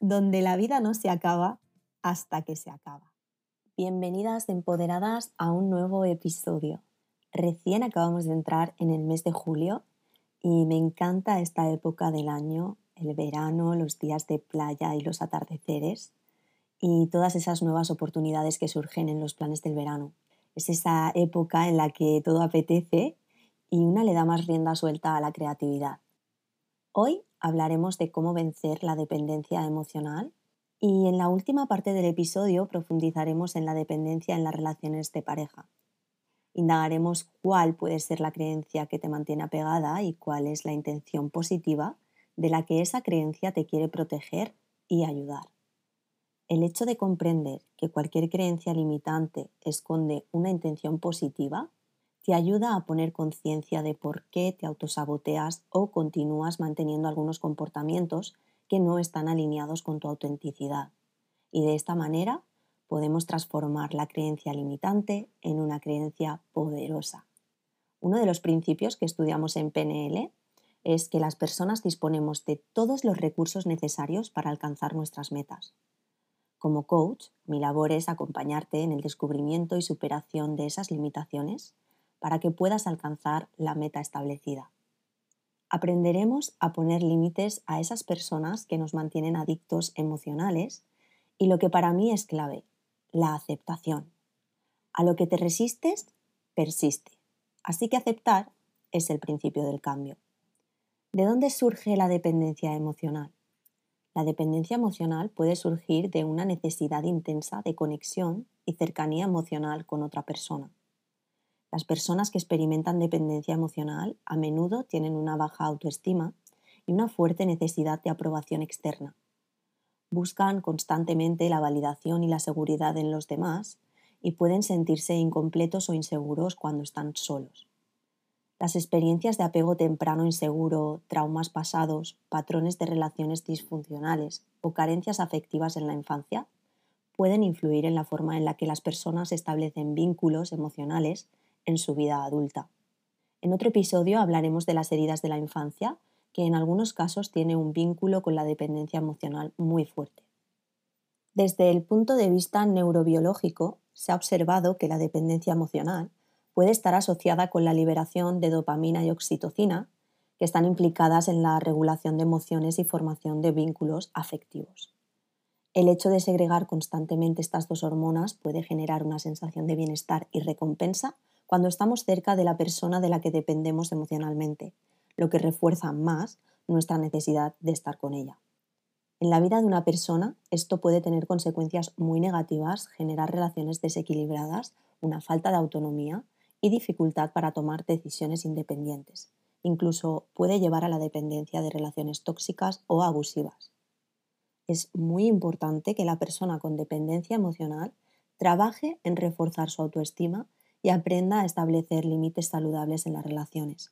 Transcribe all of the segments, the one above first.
donde la vida no se acaba hasta que se acaba. Bienvenidas empoderadas a un nuevo episodio. Recién acabamos de entrar en el mes de julio y me encanta esta época del año, el verano, los días de playa y los atardeceres y todas esas nuevas oportunidades que surgen en los planes del verano. Es esa época en la que todo apetece y una le da más rienda suelta a la creatividad. Hoy hablaremos de cómo vencer la dependencia emocional y en la última parte del episodio profundizaremos en la dependencia en las relaciones de pareja. Indagaremos cuál puede ser la creencia que te mantiene apegada y cuál es la intención positiva de la que esa creencia te quiere proteger y ayudar. El hecho de comprender que cualquier creencia limitante esconde una intención positiva te ayuda a poner conciencia de por qué te autosaboteas o continúas manteniendo algunos comportamientos que no están alineados con tu autenticidad. Y de esta manera podemos transformar la creencia limitante en una creencia poderosa. Uno de los principios que estudiamos en PNL es que las personas disponemos de todos los recursos necesarios para alcanzar nuestras metas. Como coach, mi labor es acompañarte en el descubrimiento y superación de esas limitaciones para que puedas alcanzar la meta establecida. Aprenderemos a poner límites a esas personas que nos mantienen adictos emocionales y lo que para mí es clave, la aceptación. A lo que te resistes, persiste. Así que aceptar es el principio del cambio. ¿De dónde surge la dependencia emocional? La dependencia emocional puede surgir de una necesidad intensa de conexión y cercanía emocional con otra persona. Las personas que experimentan dependencia emocional a menudo tienen una baja autoestima y una fuerte necesidad de aprobación externa buscan constantemente la validación y la seguridad en los demás y pueden sentirse incompletos o inseguros cuando están solos. Las experiencias de apego temprano inseguro, traumas pasados, patrones de relaciones disfuncionales o carencias afectivas en la infancia pueden influir en la forma en la que las personas establecen vínculos emocionales en su vida adulta. En otro episodio hablaremos de las heridas de la infancia que en algunos casos tiene un vínculo con la dependencia emocional muy fuerte. Desde el punto de vista neurobiológico, se ha observado que la dependencia emocional puede estar asociada con la liberación de dopamina y oxitocina, que están implicadas en la regulación de emociones y formación de vínculos afectivos. El hecho de segregar constantemente estas dos hormonas puede generar una sensación de bienestar y recompensa cuando estamos cerca de la persona de la que dependemos emocionalmente, lo que refuerza más nuestra necesidad de estar con ella. En la vida de una persona esto puede tener consecuencias muy negativas, generar relaciones desequilibradas, una falta de autonomía y dificultad para tomar decisiones independientes. Incluso puede llevar a la dependencia de relaciones tóxicas o abusivas. Es muy importante que la persona con dependencia emocional trabaje en reforzar su autoestima y aprenda a establecer límites saludables en las relaciones.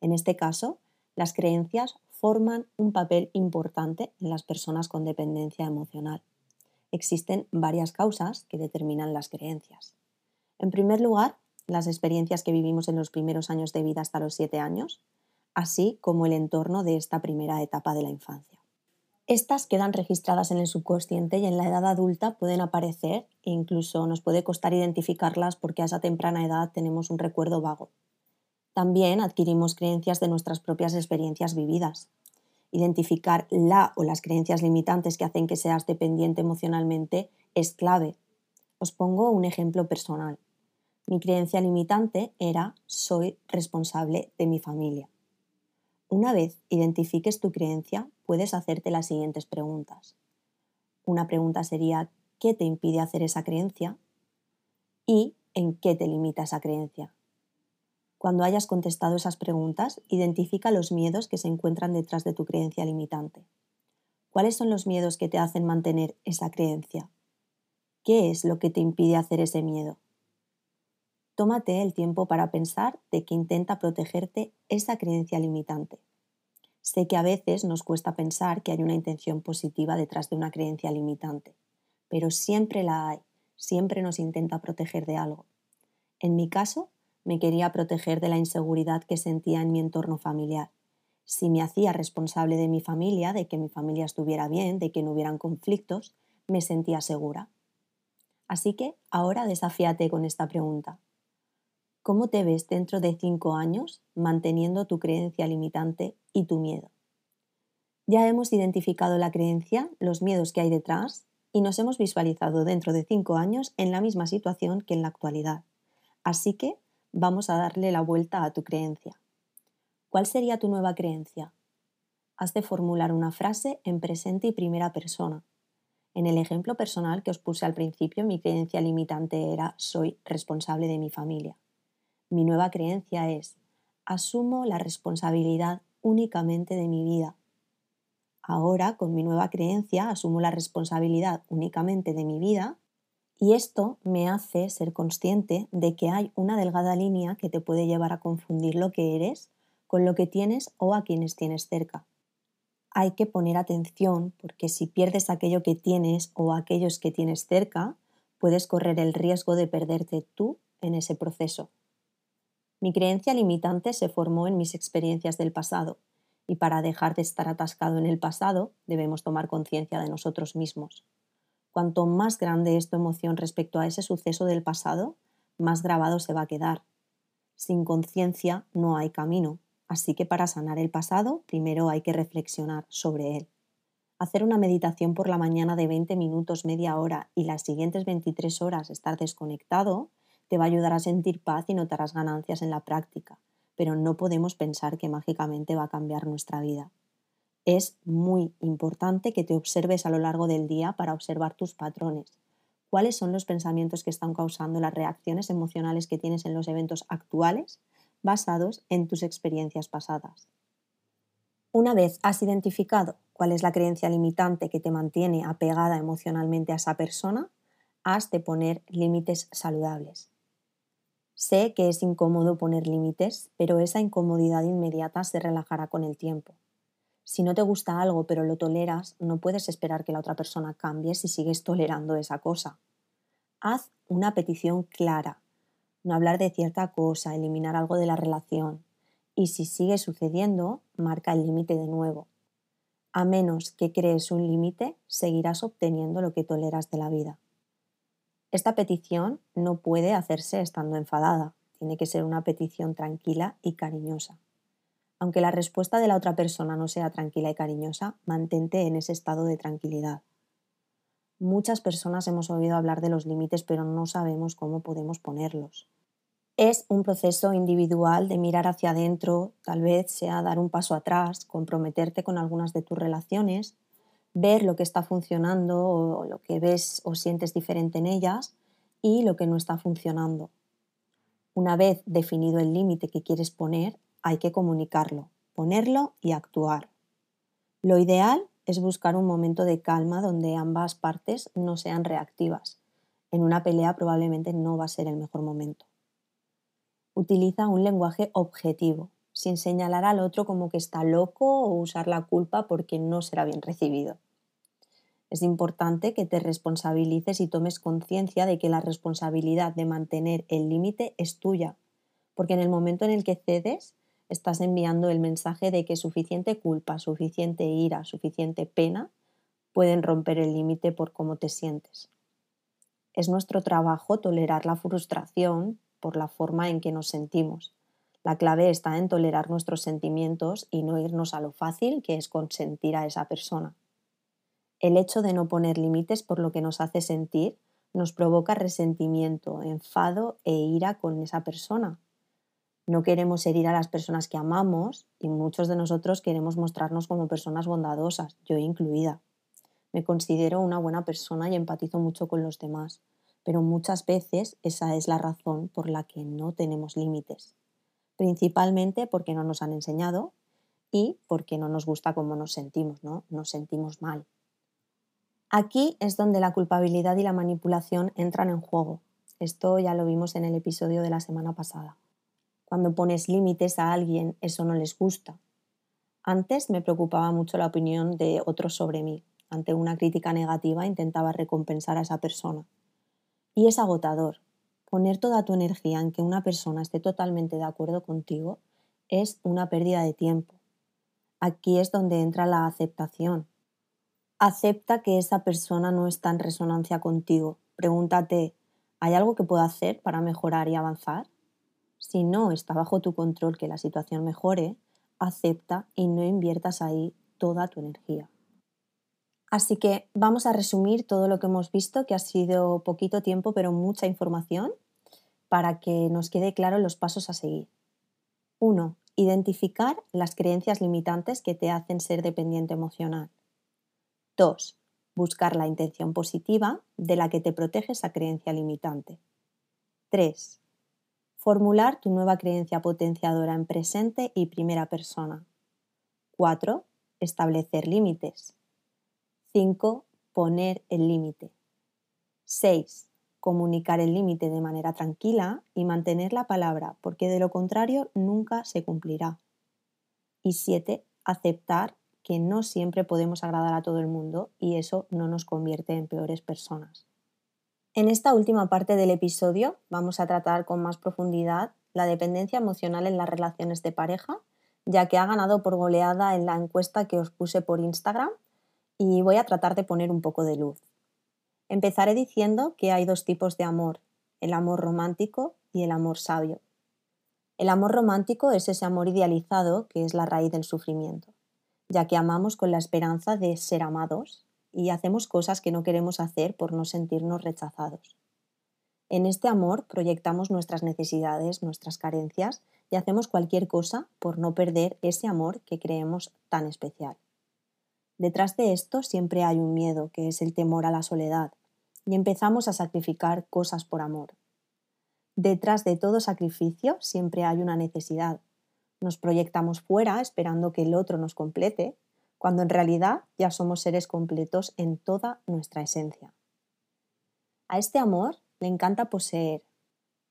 En este caso, las creencias forman un papel importante en las personas con dependencia emocional. Existen varias causas que determinan las creencias. En primer lugar, las experiencias que vivimos en los primeros años de vida hasta los 7 años, así como el entorno de esta primera etapa de la infancia. Estas quedan registradas en el subconsciente y en la edad adulta pueden aparecer e incluso nos puede costar identificarlas porque a esa temprana edad tenemos un recuerdo vago. También adquirimos creencias de nuestras propias experiencias vividas. Identificar la o las creencias limitantes que hacen que seas dependiente emocionalmente es clave. Os pongo un ejemplo personal. Mi creencia limitante era soy responsable de mi familia. Una vez identifiques tu creencia, puedes hacerte las siguientes preguntas. Una pregunta sería ¿qué te impide hacer esa creencia? ¿Y en qué te limita esa creencia? Cuando hayas contestado esas preguntas, identifica los miedos que se encuentran detrás de tu creencia limitante. ¿Cuáles son los miedos que te hacen mantener esa creencia? ¿Qué es lo que te impide hacer ese miedo? Tómate el tiempo para pensar de que intenta protegerte esa creencia limitante. Sé que a veces nos cuesta pensar que hay una intención positiva detrás de una creencia limitante, pero siempre la hay, siempre nos intenta proteger de algo. En mi caso, me quería proteger de la inseguridad que sentía en mi entorno familiar. Si me hacía responsable de mi familia, de que mi familia estuviera bien, de que no hubieran conflictos, me sentía segura. Así que ahora desafíate con esta pregunta. ¿Cómo te ves dentro de cinco años manteniendo tu creencia limitante y tu miedo? Ya hemos identificado la creencia, los miedos que hay detrás y nos hemos visualizado dentro de cinco años en la misma situación que en la actualidad. Así que vamos a darle la vuelta a tu creencia. ¿Cuál sería tu nueva creencia? Has de formular una frase en presente y primera persona. En el ejemplo personal que os puse al principio, mi creencia limitante era soy responsable de mi familia. Mi nueva creencia es, asumo la responsabilidad únicamente de mi vida. Ahora, con mi nueva creencia, asumo la responsabilidad únicamente de mi vida y esto me hace ser consciente de que hay una delgada línea que te puede llevar a confundir lo que eres con lo que tienes o a quienes tienes cerca. Hay que poner atención porque si pierdes aquello que tienes o aquellos que tienes cerca, puedes correr el riesgo de perderte tú en ese proceso. Mi creencia limitante se formó en mis experiencias del pasado, y para dejar de estar atascado en el pasado debemos tomar conciencia de nosotros mismos. Cuanto más grande es tu emoción respecto a ese suceso del pasado, más grabado se va a quedar. Sin conciencia no hay camino, así que para sanar el pasado primero hay que reflexionar sobre él. Hacer una meditación por la mañana de 20 minutos, media hora y las siguientes 23 horas estar desconectado te va a ayudar a sentir paz y notarás ganancias en la práctica, pero no podemos pensar que mágicamente va a cambiar nuestra vida. Es muy importante que te observes a lo largo del día para observar tus patrones. ¿Cuáles son los pensamientos que están causando las reacciones emocionales que tienes en los eventos actuales basados en tus experiencias pasadas? Una vez has identificado cuál es la creencia limitante que te mantiene apegada emocionalmente a esa persona, has de poner límites saludables. Sé que es incómodo poner límites, pero esa incomodidad inmediata se relajará con el tiempo. Si no te gusta algo pero lo toleras, no puedes esperar que la otra persona cambie si sigues tolerando esa cosa. Haz una petición clara, no hablar de cierta cosa, eliminar algo de la relación. Y si sigue sucediendo, marca el límite de nuevo. A menos que crees un límite, seguirás obteniendo lo que toleras de la vida. Esta petición no puede hacerse estando enfadada, tiene que ser una petición tranquila y cariñosa. Aunque la respuesta de la otra persona no sea tranquila y cariñosa, mantente en ese estado de tranquilidad. Muchas personas hemos oído hablar de los límites, pero no sabemos cómo podemos ponerlos. Es un proceso individual de mirar hacia adentro, tal vez sea dar un paso atrás, comprometerte con algunas de tus relaciones ver lo que está funcionando o lo que ves o sientes diferente en ellas y lo que no está funcionando. Una vez definido el límite que quieres poner, hay que comunicarlo, ponerlo y actuar. Lo ideal es buscar un momento de calma donde ambas partes no sean reactivas. En una pelea probablemente no va a ser el mejor momento. Utiliza un lenguaje objetivo, sin señalar al otro como que está loco o usar la culpa porque no será bien recibido. Es importante que te responsabilices y tomes conciencia de que la responsabilidad de mantener el límite es tuya, porque en el momento en el que cedes, estás enviando el mensaje de que suficiente culpa, suficiente ira, suficiente pena pueden romper el límite por cómo te sientes. Es nuestro trabajo tolerar la frustración por la forma en que nos sentimos. La clave está en tolerar nuestros sentimientos y no irnos a lo fácil que es consentir a esa persona. El hecho de no poner límites por lo que nos hace sentir nos provoca resentimiento, enfado e ira con esa persona. No queremos herir a las personas que amamos y muchos de nosotros queremos mostrarnos como personas bondadosas, yo incluida. Me considero una buena persona y empatizo mucho con los demás, pero muchas veces esa es la razón por la que no tenemos límites, principalmente porque no nos han enseñado y porque no nos gusta cómo nos sentimos, ¿no? Nos sentimos mal. Aquí es donde la culpabilidad y la manipulación entran en juego. Esto ya lo vimos en el episodio de la semana pasada. Cuando pones límites a alguien, eso no les gusta. Antes me preocupaba mucho la opinión de otros sobre mí. Ante una crítica negativa intentaba recompensar a esa persona. Y es agotador. Poner toda tu energía en que una persona esté totalmente de acuerdo contigo es una pérdida de tiempo. Aquí es donde entra la aceptación, Acepta que esa persona no está en resonancia contigo. Pregúntate, ¿hay algo que puedo hacer para mejorar y avanzar? Si no está bajo tu control que la situación mejore, acepta y no inviertas ahí toda tu energía. Así que vamos a resumir todo lo que hemos visto, que ha sido poquito tiempo pero mucha información, para que nos quede claro los pasos a seguir. 1. Identificar las creencias limitantes que te hacen ser dependiente emocional. 2. Buscar la intención positiva de la que te protege esa creencia limitante. 3. Formular tu nueva creencia potenciadora en presente y primera persona. 4. Establecer límites. 5. Poner el límite. 6. Comunicar el límite de manera tranquila y mantener la palabra, porque de lo contrario nunca se cumplirá. Y 7. Aceptar que no siempre podemos agradar a todo el mundo y eso no nos convierte en peores personas. En esta última parte del episodio vamos a tratar con más profundidad la dependencia emocional en las relaciones de pareja, ya que ha ganado por goleada en la encuesta que os puse por Instagram y voy a tratar de poner un poco de luz. Empezaré diciendo que hay dos tipos de amor, el amor romántico y el amor sabio. El amor romántico es ese amor idealizado que es la raíz del sufrimiento ya que amamos con la esperanza de ser amados y hacemos cosas que no queremos hacer por no sentirnos rechazados. En este amor proyectamos nuestras necesidades, nuestras carencias y hacemos cualquier cosa por no perder ese amor que creemos tan especial. Detrás de esto siempre hay un miedo, que es el temor a la soledad, y empezamos a sacrificar cosas por amor. Detrás de todo sacrificio siempre hay una necesidad, nos proyectamos fuera esperando que el otro nos complete, cuando en realidad ya somos seres completos en toda nuestra esencia. A este amor le encanta poseer.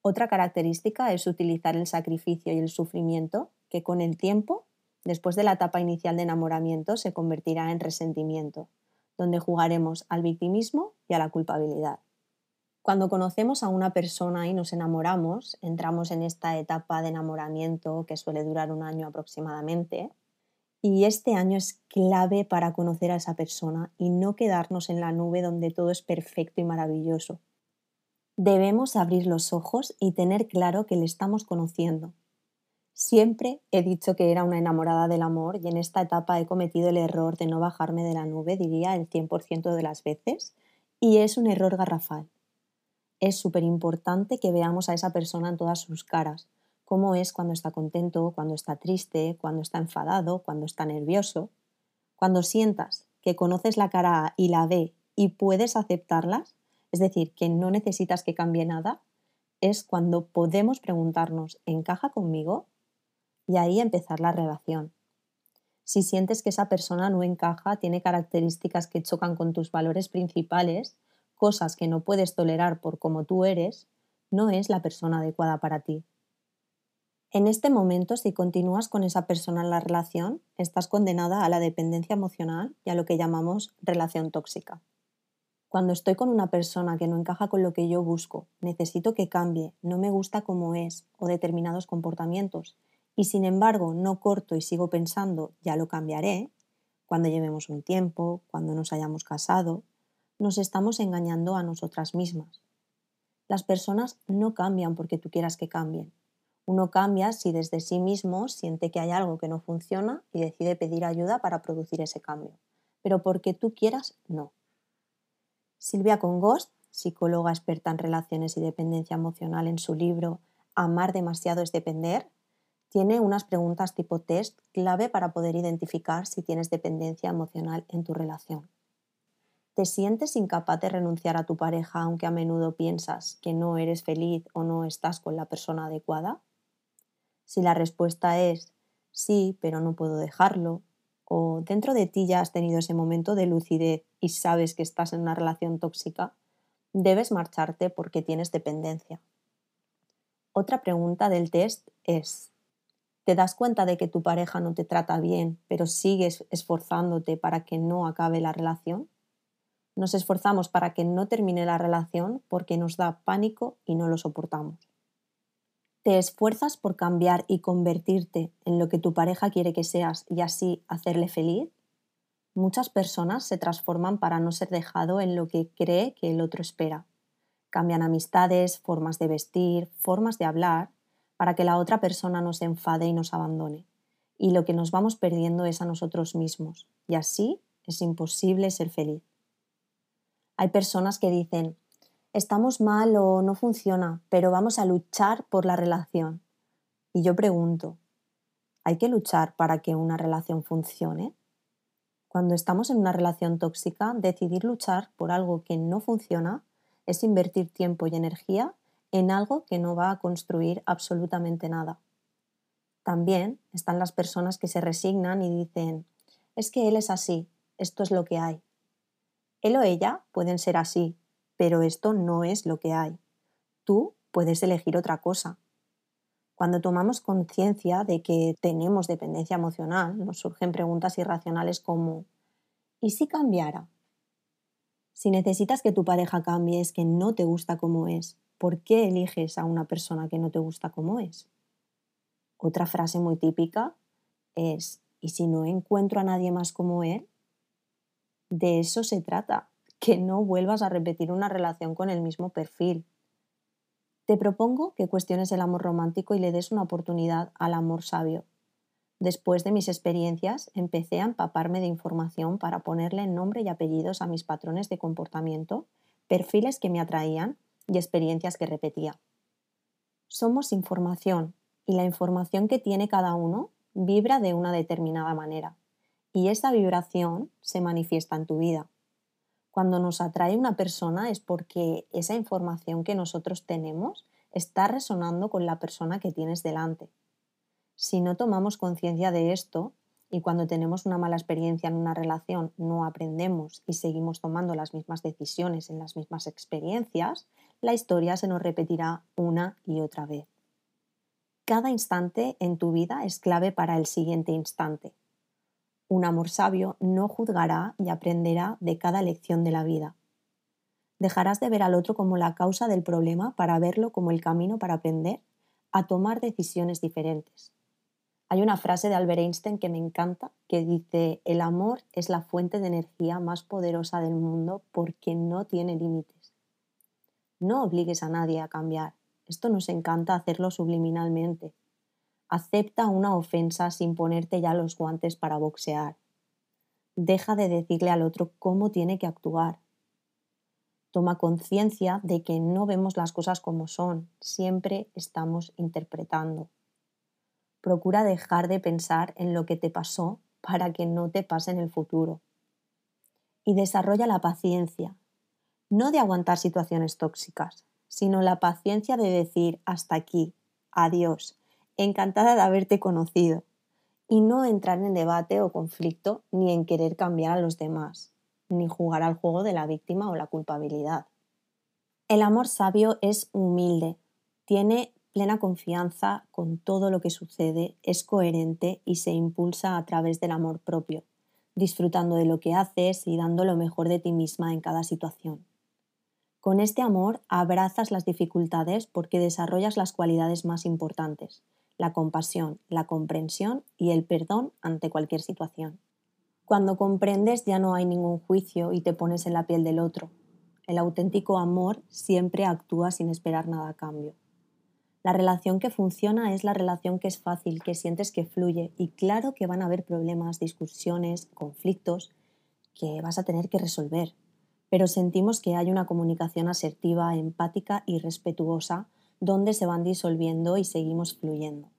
Otra característica es utilizar el sacrificio y el sufrimiento que con el tiempo, después de la etapa inicial de enamoramiento, se convertirá en resentimiento, donde jugaremos al victimismo y a la culpabilidad. Cuando conocemos a una persona y nos enamoramos, entramos en esta etapa de enamoramiento que suele durar un año aproximadamente. Y este año es clave para conocer a esa persona y no quedarnos en la nube donde todo es perfecto y maravilloso. Debemos abrir los ojos y tener claro que le estamos conociendo. Siempre he dicho que era una enamorada del amor y en esta etapa he cometido el error de no bajarme de la nube, diría el 100% de las veces, y es un error garrafal es súper importante que veamos a esa persona en todas sus caras, cómo es cuando está contento, cuando está triste, cuando está enfadado, cuando está nervioso. Cuando sientas que conoces la cara A y la B y puedes aceptarlas, es decir, que no necesitas que cambie nada, es cuando podemos preguntarnos, ¿encaja conmigo? Y ahí empezar la relación. Si sientes que esa persona no encaja, tiene características que chocan con tus valores principales, cosas que no puedes tolerar por como tú eres, no es la persona adecuada para ti. En este momento, si continúas con esa persona en la relación, estás condenada a la dependencia emocional y a lo que llamamos relación tóxica. Cuando estoy con una persona que no encaja con lo que yo busco, necesito que cambie, no me gusta como es o determinados comportamientos, y sin embargo no corto y sigo pensando ya lo cambiaré, cuando llevemos un tiempo, cuando nos hayamos casado, nos estamos engañando a nosotras mismas. Las personas no cambian porque tú quieras que cambien. Uno cambia si desde sí mismo siente que hay algo que no funciona y decide pedir ayuda para producir ese cambio. Pero porque tú quieras, no. Silvia Congost psicóloga experta en relaciones y dependencia emocional, en su libro Amar demasiado es depender, tiene unas preguntas tipo test clave para poder identificar si tienes dependencia emocional en tu relación. ¿Te sientes incapaz de renunciar a tu pareja aunque a menudo piensas que no eres feliz o no estás con la persona adecuada? Si la respuesta es sí, pero no puedo dejarlo, o dentro de ti ya has tenido ese momento de lucidez y sabes que estás en una relación tóxica, debes marcharte porque tienes dependencia. Otra pregunta del test es, ¿te das cuenta de que tu pareja no te trata bien, pero sigues esforzándote para que no acabe la relación? Nos esforzamos para que no termine la relación porque nos da pánico y no lo soportamos. ¿Te esfuerzas por cambiar y convertirte en lo que tu pareja quiere que seas y así hacerle feliz? Muchas personas se transforman para no ser dejado en lo que cree que el otro espera. Cambian amistades, formas de vestir, formas de hablar, para que la otra persona no se enfade y nos abandone. Y lo que nos vamos perdiendo es a nosotros mismos, y así es imposible ser feliz. Hay personas que dicen, estamos mal o no funciona, pero vamos a luchar por la relación. Y yo pregunto, ¿hay que luchar para que una relación funcione? Cuando estamos en una relación tóxica, decidir luchar por algo que no funciona es invertir tiempo y energía en algo que no va a construir absolutamente nada. También están las personas que se resignan y dicen, es que él es así, esto es lo que hay. Él o ella pueden ser así, pero esto no es lo que hay. Tú puedes elegir otra cosa. Cuando tomamos conciencia de que tenemos dependencia emocional, nos surgen preguntas irracionales como ¿y si cambiara? Si necesitas que tu pareja cambie es que no te gusta como es, ¿por qué eliges a una persona que no te gusta como es? Otra frase muy típica es ¿y si no encuentro a nadie más como él? De eso se trata que no vuelvas a repetir una relación con el mismo perfil. Te propongo que cuestiones el amor romántico y le des una oportunidad al amor sabio. Después de mis experiencias, empecé a empaparme de información para ponerle nombre y apellidos a mis patrones de comportamiento, perfiles que me atraían y experiencias que repetía. Somos información y la información que tiene cada uno vibra de una determinada manera y esa vibración se manifiesta en tu vida. Cuando nos atrae una persona es porque esa información que nosotros tenemos está resonando con la persona que tienes delante. Si no tomamos conciencia de esto y cuando tenemos una mala experiencia en una relación no aprendemos y seguimos tomando las mismas decisiones en las mismas experiencias, la historia se nos repetirá una y otra vez. Cada instante en tu vida es clave para el siguiente instante. Un amor sabio no juzgará y aprenderá de cada lección de la vida. Dejarás de ver al otro como la causa del problema para verlo como el camino para aprender a tomar decisiones diferentes. Hay una frase de Albert Einstein que me encanta que dice, el amor es la fuente de energía más poderosa del mundo porque no tiene límites. No obligues a nadie a cambiar. Esto nos encanta hacerlo subliminalmente, Acepta una ofensa sin ponerte ya los guantes para boxear. Deja de decirle al otro cómo tiene que actuar. Toma conciencia de que no vemos las cosas como son, siempre estamos interpretando. Procura dejar de pensar en lo que te pasó para que no te pase en el futuro. Y desarrolla la paciencia, no de aguantar situaciones tóxicas, sino la paciencia de decir hasta aquí, adiós, encantada de haberte conocido y no entrar en debate o conflicto ni en querer cambiar a los demás, ni jugar al juego de la víctima o la culpabilidad. El amor sabio es humilde, tiene plena confianza con todo lo que sucede, es coherente y se impulsa a través del amor propio, disfrutando de lo que haces y dando lo mejor de ti misma en cada situación. Con este amor abrazas las dificultades porque desarrollas las cualidades más importantes, la compasión, la comprensión y el perdón ante cualquier situación. Cuando comprendes ya no hay ningún juicio y te pones en la piel del otro. El auténtico amor siempre actúa sin esperar nada a cambio. La relación que funciona es la relación que es fácil, que sientes que fluye y claro que van a haber problemas, discusiones, conflictos que vas a tener que resolver, pero sentimos que hay una comunicación asertiva, empática y respetuosa donde se van disolviendo y seguimos fluyendo.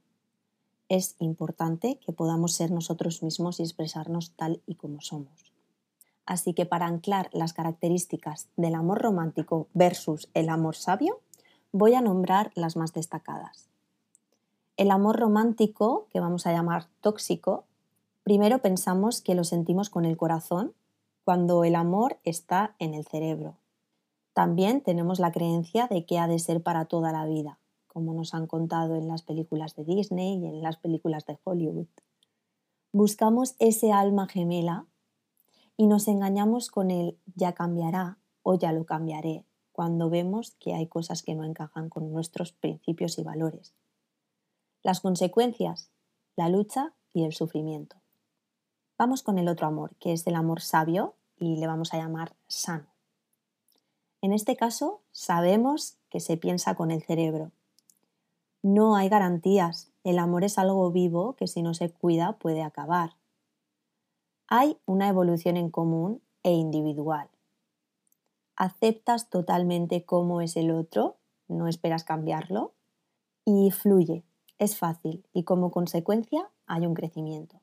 Es importante que podamos ser nosotros mismos y expresarnos tal y como somos. Así que para anclar las características del amor romántico versus el amor sabio, voy a nombrar las más destacadas. El amor romántico, que vamos a llamar tóxico, primero pensamos que lo sentimos con el corazón cuando el amor está en el cerebro. También tenemos la creencia de que ha de ser para toda la vida, como nos han contado en las películas de Disney y en las películas de Hollywood. Buscamos ese alma gemela y nos engañamos con el ya cambiará o ya lo cambiaré cuando vemos que hay cosas que no encajan con nuestros principios y valores. Las consecuencias, la lucha y el sufrimiento. Vamos con el otro amor, que es el amor sabio y le vamos a llamar sano. En este caso, sabemos que se piensa con el cerebro. No hay garantías, el amor es algo vivo que si no se cuida puede acabar. Hay una evolución en común e individual. Aceptas totalmente cómo es el otro, no esperas cambiarlo y fluye, es fácil y como consecuencia hay un crecimiento.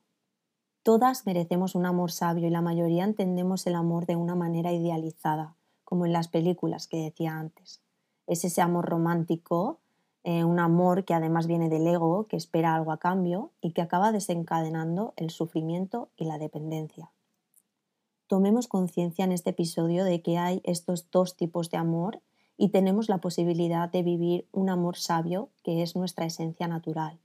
Todas merecemos un amor sabio y la mayoría entendemos el amor de una manera idealizada, como en las películas que decía antes. Es ese amor romántico, eh, un amor que además viene del ego, que espera algo a cambio y que acaba desencadenando el sufrimiento y la dependencia. Tomemos conciencia en este episodio de que hay estos dos tipos de amor y tenemos la posibilidad de vivir un amor sabio que es nuestra esencia natural,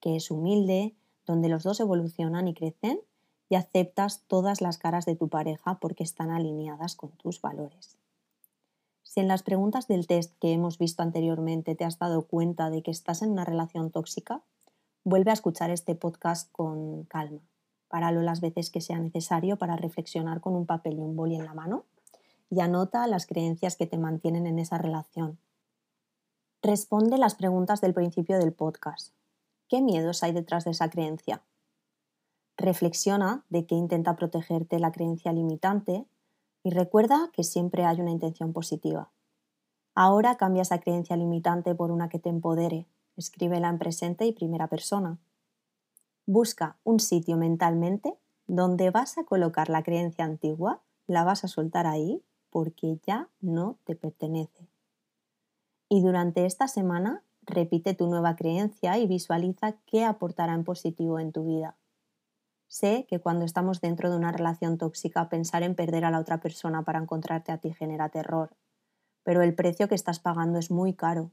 que es humilde, donde los dos evolucionan y crecen y aceptas todas las caras de tu pareja porque están alineadas con tus valores. Si en las preguntas del test que hemos visto anteriormente te has dado cuenta de que estás en una relación tóxica, vuelve a escuchar este podcast con calma. Páralo las veces que sea necesario para reflexionar con un papel y un boli en la mano y anota las creencias que te mantienen en esa relación. Responde las preguntas del principio del podcast. ¿Qué miedos hay detrás de esa creencia? Reflexiona de qué intenta protegerte la creencia limitante y recuerda que siempre hay una intención positiva. Ahora cambia esa creencia limitante por una que te empodere. Escríbela en presente y primera persona. Busca un sitio mentalmente donde vas a colocar la creencia antigua, la vas a soltar ahí porque ya no te pertenece. Y durante esta semana repite tu nueva creencia y visualiza qué aportará en positivo en tu vida. Sé que cuando estamos dentro de una relación tóxica, pensar en perder a la otra persona para encontrarte a ti genera terror, pero el precio que estás pagando es muy caro.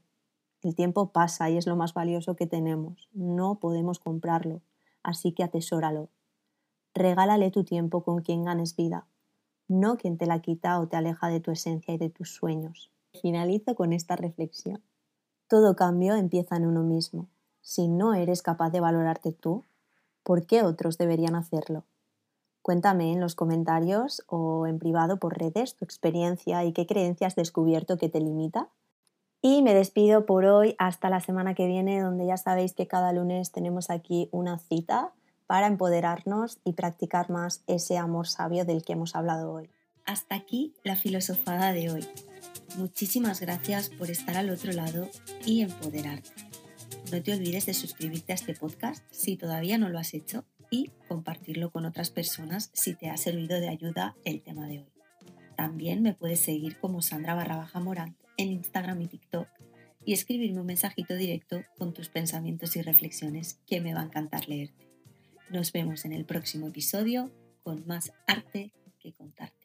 El tiempo pasa y es lo más valioso que tenemos. No podemos comprarlo, así que atesóralo. Regálale tu tiempo con quien ganes vida, no quien te la quita o te aleja de tu esencia y de tus sueños. Finalizo con esta reflexión. Todo cambio empieza en uno mismo. Si no eres capaz de valorarte tú, ¿por qué otros deberían hacerlo? Cuéntame en los comentarios o en privado por redes tu experiencia y qué creencias has descubierto que te limita. Y me despido por hoy hasta la semana que viene, donde ya sabéis que cada lunes tenemos aquí una cita para empoderarnos y practicar más ese amor sabio del que hemos hablado hoy. Hasta aquí la filosofada de hoy. Muchísimas gracias por estar al otro lado y empoderarte. No te olvides de suscribirte a este podcast si todavía no lo has hecho y compartirlo con otras personas si te ha servido de ayuda el tema de hoy. También me puedes seguir como Sandra barra baja Morán en Instagram y TikTok y escribirme un mensajito directo con tus pensamientos y reflexiones que me va a encantar leerte. Nos vemos en el próximo episodio con más arte que contar.